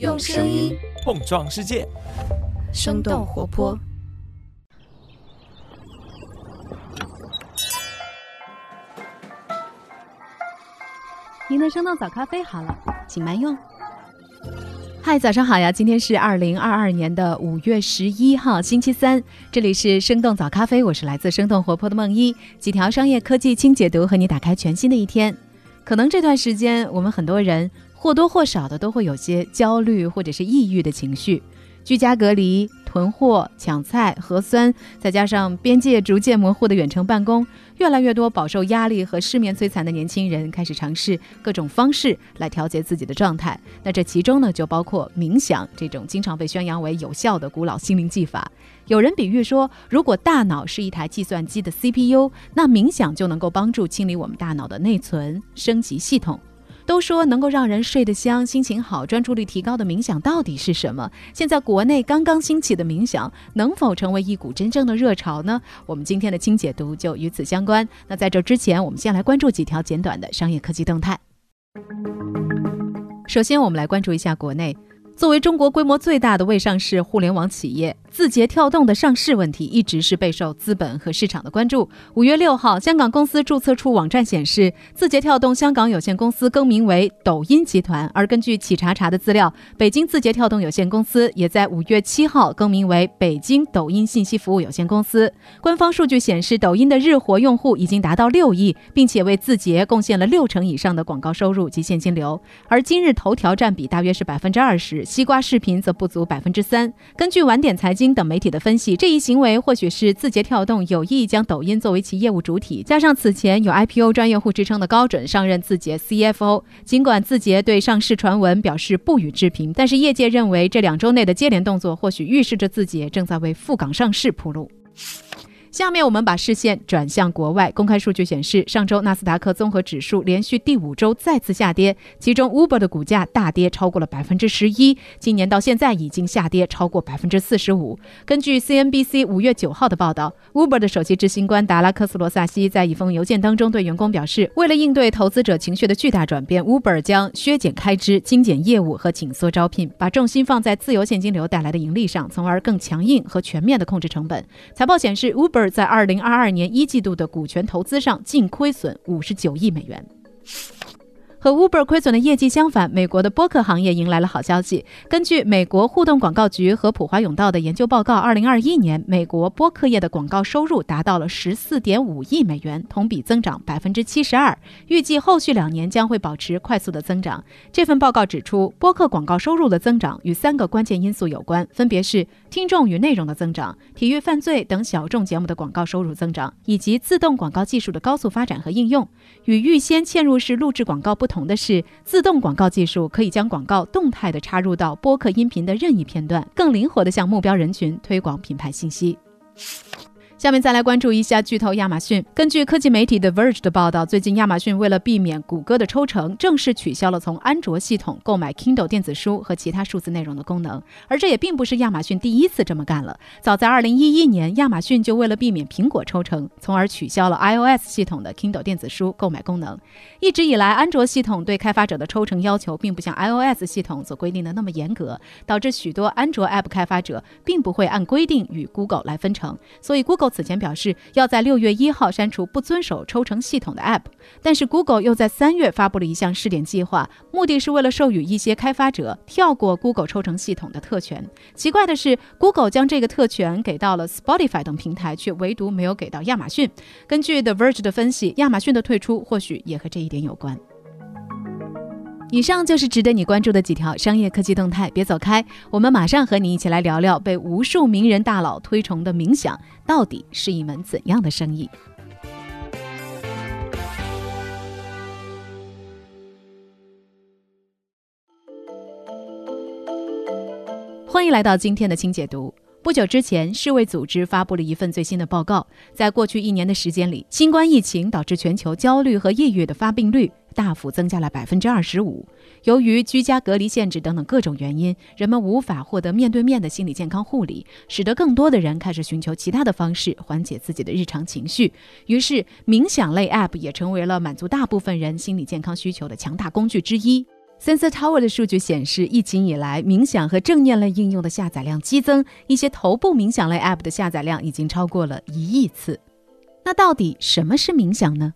用声音碰撞世界，生动活泼。您的生动早咖啡好了，请慢用。嗨，早上好呀！今天是二零二二年的五月十一号，星期三。这里是生动早咖啡，我是来自生动活泼的梦一，几条商业科技轻解读，和你打开全新的一天。可能这段时间，我们很多人或多或少的都会有些焦虑或者是抑郁的情绪。居家隔离、囤货、抢菜、核酸，再加上边界逐渐模糊的远程办公，越来越多饱受压力和失眠摧残的年轻人开始尝试各种方式来调节自己的状态。那这其中呢，就包括冥想这种经常被宣扬为有效的古老心灵技法。有人比喻说，如果大脑是一台计算机的 CPU，那冥想就能够帮助清理我们大脑的内存，升级系统。都说能够让人睡得香、心情好、专注力提高的冥想到底是什么？现在国内刚刚兴起的冥想能否成为一股真正的热潮呢？我们今天的轻解读就与此相关。那在这之前，我们先来关注几条简短的商业科技动态。首先，我们来关注一下国内。作为中国规模最大的未上市互联网企业，字节跳动的上市问题一直是备受资本和市场的关注。五月六号，香港公司注册处网站显示，字节跳动香港有限公司更名为抖音集团。而根据企查查的资料，北京字节跳动有限公司也在五月七号更名为北京抖音信息服务有限公司。官方数据显示，抖音的日活用户已经达到六亿，并且为字节贡献了六成以上的广告收入及现金流。而今日头条占比大约是百分之二十。西瓜视频则不足百分之三。根据晚点财经等媒体的分析，这一行为或许是字节跳动有意将抖音作为其业务主体，加上此前有 IPO 专业户之称的高准上任字节 CFO。尽管字节对上市传闻表示不予置评，但是业界认为这两周内的接连动作或许预示着字节正在为赴港上市铺路。下面我们把视线转向国外。公开数据显示，上周纳斯达克综合指数连续第五周再次下跌，其中 Uber 的股价大跌超过了百分之十一，今年到现在已经下跌超过百分之四十五。根据 CNBC 五月九号的报道，Uber 的首席执行官达拉克斯罗萨西在一封邮件当中对员工表示，为了应对投资者情绪的巨大转变，Uber 将削减开支、精简业务和紧缩招聘，把重心放在自由现金流带来的盈利上，从而更强硬和全面的控制成本。财报显示，Uber 在二零二二年一季度的股权投资上净亏损五十九亿美元。和 Uber 亏损的业绩相反，美国的播客行业迎来了好消息。根据美国互动广告局和普华永道的研究报告，二零二一年美国播客业的广告收入达到了十四点五亿美元，同比增长百分之七十二。预计后续两年将会保持快速的增长。这份报告指出，播客广告收入的增长与三个关键因素有关，分别是听众与内容的增长、体育、犯罪等小众节目的广告收入增长，以及自动广告技术的高速发展和应用。与预先嵌入式录制广告不同。同的是，自动广告技术可以将广告动态的插入到播客音频的任意片段，更灵活的向目标人群推广品牌信息。下面再来关注一下巨头亚马逊。根据科技媒体 The Verge 的报道，最近亚马逊为了避免谷歌的抽成，正式取消了从安卓系统购买 Kindle 电子书和其他数字内容的功能。而这也并不是亚马逊第一次这么干了。早在2011年，亚马逊就为了避免苹果抽成，从而取消了 iOS 系统的 Kindle 电子书购买功能。一直以来，安卓系统对开发者的抽成要求并不像 iOS 系统所规定的那么严格，导致许多安卓 App 开发者并不会按规定与 Google 来分成。所以 Google 此前表示要在六月一号删除不遵守抽成系统的 App，但是 Google 又在三月发布了一项试点计划，目的是为了授予一些开发者跳过 Google 抽成系统的特权。奇怪的是，Google 将这个特权给到了 Spotify 等平台，却唯独没有给到亚马逊。根据 The Verge 的分析，亚马逊的退出或许也和这一点有关。以上就是值得你关注的几条商业科技动态，别走开，我们马上和你一起来聊聊被无数名人大佬推崇的冥想到底是一门怎样的生意。欢迎来到今天的轻解读。不久之前，世卫组织发布了一份最新的报告，在过去一年的时间里，新冠疫情导致全球焦虑和抑郁的发病率。大幅增加了百分之二十五。由于居家隔离限制等等各种原因，人们无法获得面对面的心理健康护理，使得更多的人开始寻求其他的方式缓解自己的日常情绪。于是，冥想类 App 也成为了满足大部分人心理健康需求的强大工具之一。Sensor Tower 的数据显示，疫情以来，冥想和正念类应用的下载量激增，一些头部冥想类 App 的下载量已经超过了一亿次。那到底什么是冥想呢？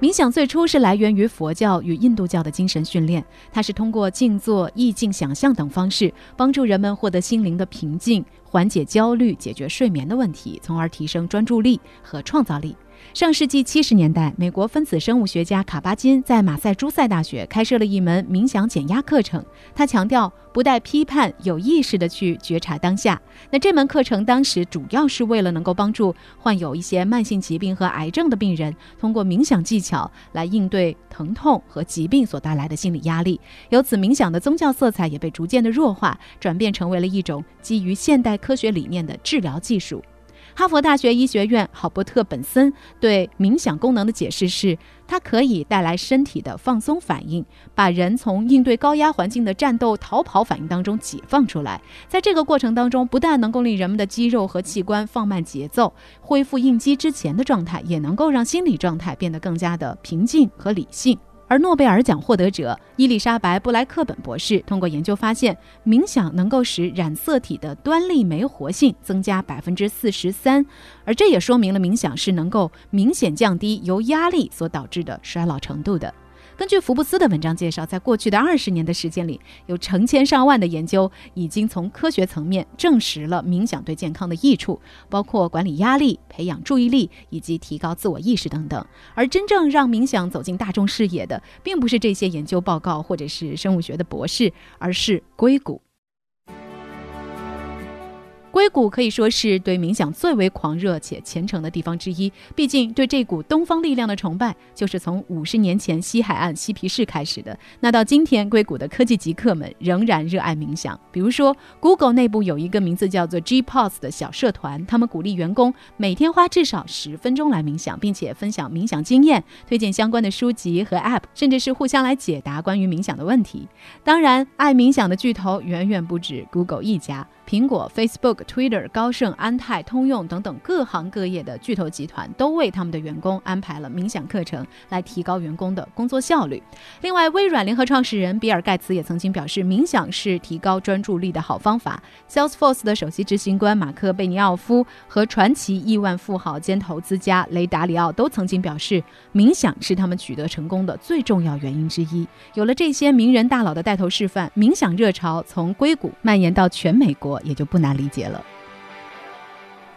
冥想最初是来源于佛教与印度教的精神训练，它是通过静坐、意境想象等方式，帮助人们获得心灵的平静，缓解焦虑，解决睡眠的问题，从而提升专注力和创造力。上世纪七十年代，美国分子生物学家卡巴金在马赛诸塞大学开设了一门冥想减压课程。他强调不带批判、有意识地去觉察当下。那这门课程当时主要是为了能够帮助患有一些慢性疾病和癌症的病人，通过冥想技巧来应对疼痛和疾病所带来的心理压力。由此，冥想的宗教色彩也被逐渐的弱化，转变成为了一种基于现代科学理念的治疗技术。哈佛大学医学院郝伯特本森对冥想功能的解释是，它可以带来身体的放松反应，把人从应对高压环境的战斗逃跑反应当中解放出来。在这个过程当中，不但能够令人们的肌肉和器官放慢节奏，恢复应激之前的状态，也能够让心理状态变得更加的平静和理性。而诺贝尔奖获得者伊丽莎白·布莱克本博士通过研究发现，冥想能够使染色体的端粒酶活性增加百分之四十三，而这也说明了冥想是能够明显降低由压力所导致的衰老程度的。根据福布斯的文章介绍，在过去的二十年的时间里，有成千上万的研究已经从科学层面证实了冥想对健康的益处，包括管理压力、培养注意力以及提高自我意识等等。而真正让冥想走进大众视野的，并不是这些研究报告或者是生物学的博士，而是硅谷。硅谷可以说是对冥想最为狂热且虔诚的地方之一。毕竟，对这股东方力量的崇拜，就是从五十年前西海岸嬉皮士开始的。那到今天，硅谷的科技极客们仍然热爱冥想。比如说，Google 内部有一个名字叫做 G Pause 的小社团，他们鼓励员工每天花至少十分钟来冥想，并且分享冥想经验，推荐相关的书籍和 App，甚至是互相来解答关于冥想的问题。当然，爱冥想的巨头远远不止 Google 一家。苹果、Facebook、Twitter、高盛、安泰、通用等等各行各业的巨头集团都为他们的员工安排了冥想课程，来提高员工的工作效率。另外，微软联合创始人比尔·盖茨也曾经表示，冥想是提高专注力的好方法。Salesforce 的首席执行官马克·贝尼奥夫和传奇亿万富豪兼投资家雷达里奥都曾经表示，冥想是他们取得成功的最重要原因之一。有了这些名人大佬的带头示范，冥想热潮从硅谷蔓延到全美国。也就不难理解了。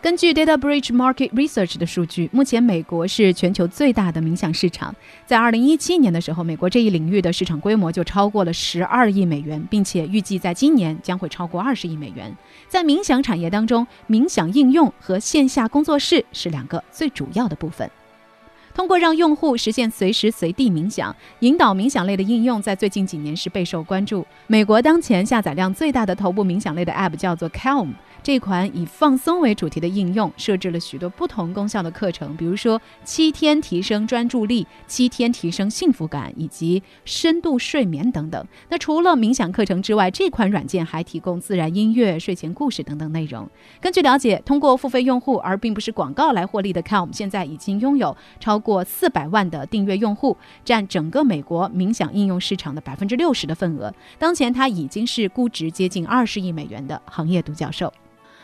根据 Data Bridge Market Research 的数据，目前美国是全球最大的冥想市场。在2017年的时候，美国这一领域的市场规模就超过了12亿美元，并且预计在今年将会超过20亿美元。在冥想产业当中，冥想应用和线下工作室是两个最主要的部分。通过让用户实现随时随地冥想，引导冥想类的应用，在最近几年是备受关注。美国当前下载量最大的头部冥想类的 App 叫做 Calm。这款以放松为主题的应用设置了许多不同功效的课程，比如说七天提升专注力、七天提升幸福感以及深度睡眠等等。那除了冥想课程之外，这款软件还提供自然音乐、睡前故事等等内容。根据了解，通过付费用户而并不是广告来获利的 Calm，现在已经拥有超过四百万的订阅用户，占整个美国冥想应用市场的百分之六十的份额。当前，它已经是估值接近二十亿美元的行业独角兽。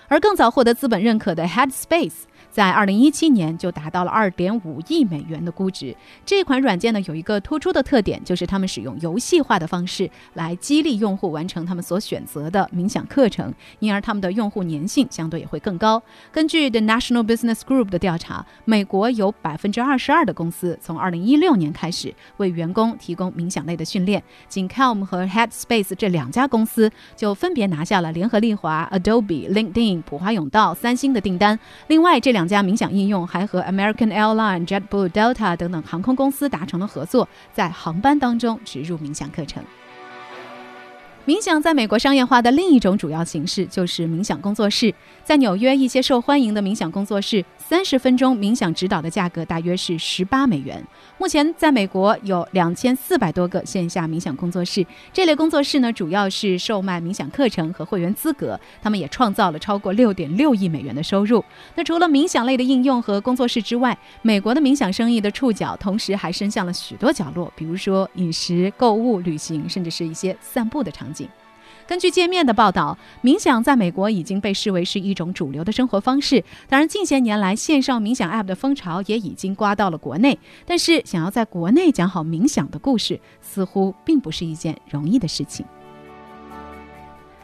而更早获得资本认可的 Headspace。在二零一七年就达到了二点五亿美元的估值。这款软件呢有一个突出的特点，就是他们使用游戏化的方式来激励用户完成他们所选择的冥想课程，因而他们的用户粘性相对也会更高。根据 The National Business Group 的调查，美国有百分之二十二的公司从二零一六年开始为员工提供冥想类的训练。仅 Calm 和 Headspace 这两家公司就分别拿下了联合利华、Adobe、LinkedIn、普华永道、三星的订单。另外这两两家冥想应用还和 American Airlines、JetBlue、Delta 等等航空公司达成了合作，在航班当中植入冥想课程。冥想在美国商业化的另一种主要形式就是冥想工作室。在纽约，一些受欢迎的冥想工作室，三十分钟冥想指导的价格大约是十八美元。目前，在美国有两千四百多个线下冥想工作室。这类工作室呢，主要是售卖冥想课程和会员资格。他们也创造了超过六点六亿美元的收入。那除了冥想类的应用和工作室之外，美国的冥想生意的触角同时还伸向了许多角落，比如说饮食、购物、旅行，甚至是一些散步的场景。根据界面的报道，冥想在美国已经被视为是一种主流的生活方式。当然，近些年来线上冥想 App 的风潮也已经刮到了国内。但是，想要在国内讲好冥想的故事，似乎并不是一件容易的事情。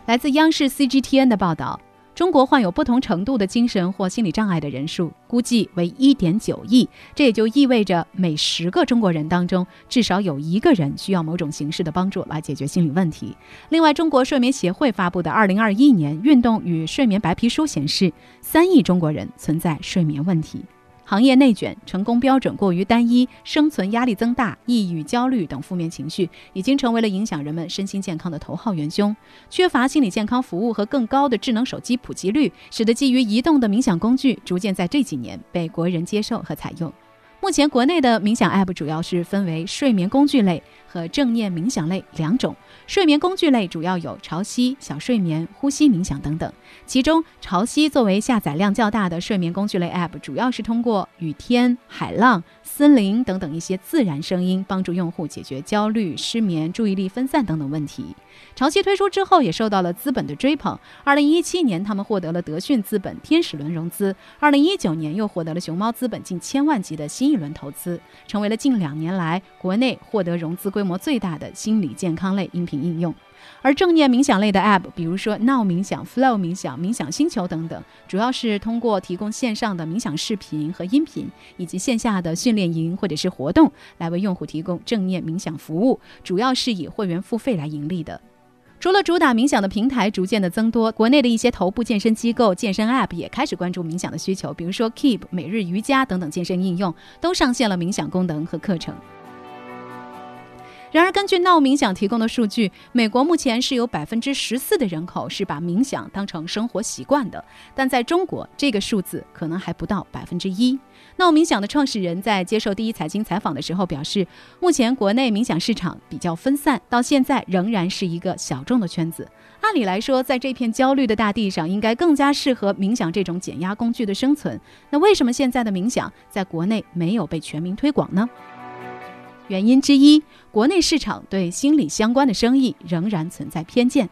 来自央视 CGTN 的报道。中国患有不同程度的精神或心理障碍的人数估计为一点九亿，这也就意味着每十个中国人当中至少有一个人需要某种形式的帮助来解决心理问题。另外，中国睡眠协会发布的《二零二一年运动与睡眠白皮书》显示，三亿中国人存在睡眠问题。行业内卷、成功标准过于单一、生存压力增大、抑郁、焦虑等负面情绪，已经成为了影响人们身心健康的头号元凶。缺乏心理健康服务和更高的智能手机普及率，使得基于移动的冥想工具逐渐在这几年被国人接受和采用。目前，国内的冥想 App 主要是分为睡眠工具类和正念冥想类两种。睡眠工具类主要有潮汐、小睡眠、呼吸冥想等等。其中，潮汐作为下载量较大的睡眠工具类 App，主要是通过雨天、海浪。森林等等一些自然声音，帮助用户解决焦虑、失眠、注意力分散等等问题。潮汐推出之后，也受到了资本的追捧。二零一七年，他们获得了德讯资本天使轮融资；二零一九年，又获得了熊猫资本近千万级的新一轮投资，成为了近两年来国内获得融资规模最大的心理健康类音频应用。而正念冥想类的 App，比如说 Now 冥想、Flow 冥想、冥想星球等等，主要是通过提供线上的冥想视频和音频，以及线下的训练营或者是活动，来为用户提供正念冥想服务，主要是以会员付费来盈利的。除了主打冥想的平台逐渐的增多，国内的一些头部健身机构、健身 App 也开始关注冥想的需求，比如说 Keep、每日瑜伽等等健身应用，都上线了冥想功能和课程。然而，根据闹冥想提供的数据，美国目前是有百分之十四的人口是把冥想当成生活习惯的，但在中国，这个数字可能还不到百分之一。闹冥想的创始人在接受第一财经采访的时候表示，目前国内冥想市场比较分散，到现在仍然是一个小众的圈子。按理来说，在这片焦虑的大地上，应该更加适合冥想这种减压工具的生存。那为什么现在的冥想在国内没有被全民推广呢？原因之一，国内市场对心理相关的生意仍然存在偏见。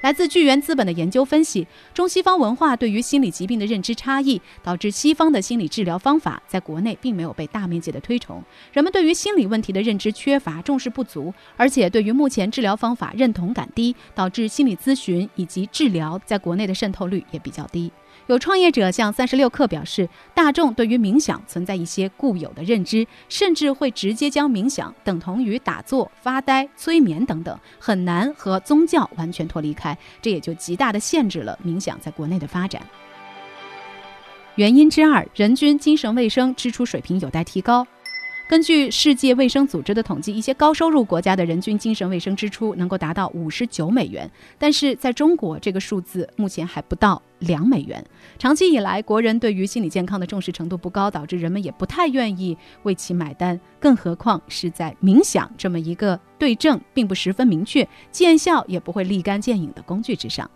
来自巨源资本的研究分析，中西方文化对于心理疾病的认知差异，导致西方的心理治疗方法在国内并没有被大面积的推崇。人们对于心理问题的认知缺乏、重视不足，而且对于目前治疗方法认同感低，导致心理咨询以及治疗在国内的渗透率也比较低。有创业者向三十六氪表示，大众对于冥想存在一些固有的认知，甚至会直接将冥想等同于打坐、发呆、催眠等等，很难和宗教完全脱离开，这也就极大的限制了冥想在国内的发展。原因之二，人均精神卫生支出水平有待提高。根据世界卫生组织的统计，一些高收入国家的人均精神卫生支出能够达到五十九美元，但是在中国，这个数字目前还不到两美元。长期以来，国人对于心理健康的重视程度不高，导致人们也不太愿意为其买单，更何况是在冥想这么一个对症并不十分明确、见效也不会立竿见影的工具之上。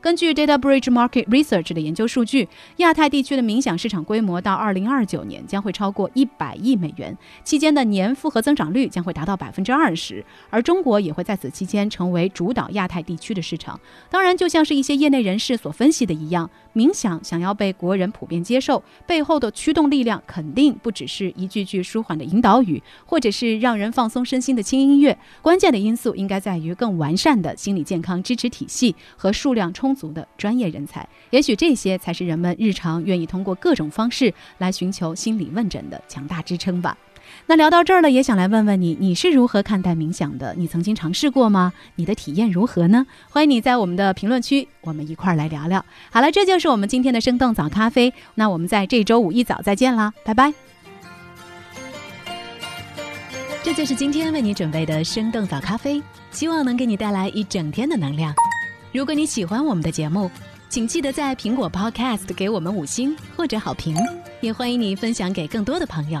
根据 Data Bridge Market Research 的研究数据，亚太地区的冥想市场规模到2029年将会超过100亿美元，期间的年复合增长率将会达到20%，而中国也会在此期间成为主导亚太地区的市场。当然，就像是一些业内人士所分析的一样，冥想想要被国人普遍接受，背后的驱动力量肯定不只是一句句舒缓的引导语，或者是让人放松身心的轻音乐，关键的因素应该在于更完善的心理健康支持体系和数量充。足的专业人才，也许这些才是人们日常愿意通过各种方式来寻求心理问诊的强大支撑吧。那聊到这儿了，也想来问问你，你是如何看待冥想的？你曾经尝试过吗？你的体验如何呢？欢迎你在我们的评论区，我们一块儿来聊聊。好了，这就是我们今天的生动早咖啡。那我们在这周五一早再见啦，拜拜。这就是今天为你准备的生动早咖啡，希望能给你带来一整天的能量。如果你喜欢我们的节目，请记得在苹果 Podcast 给我们五星或者好评，也欢迎你分享给更多的朋友，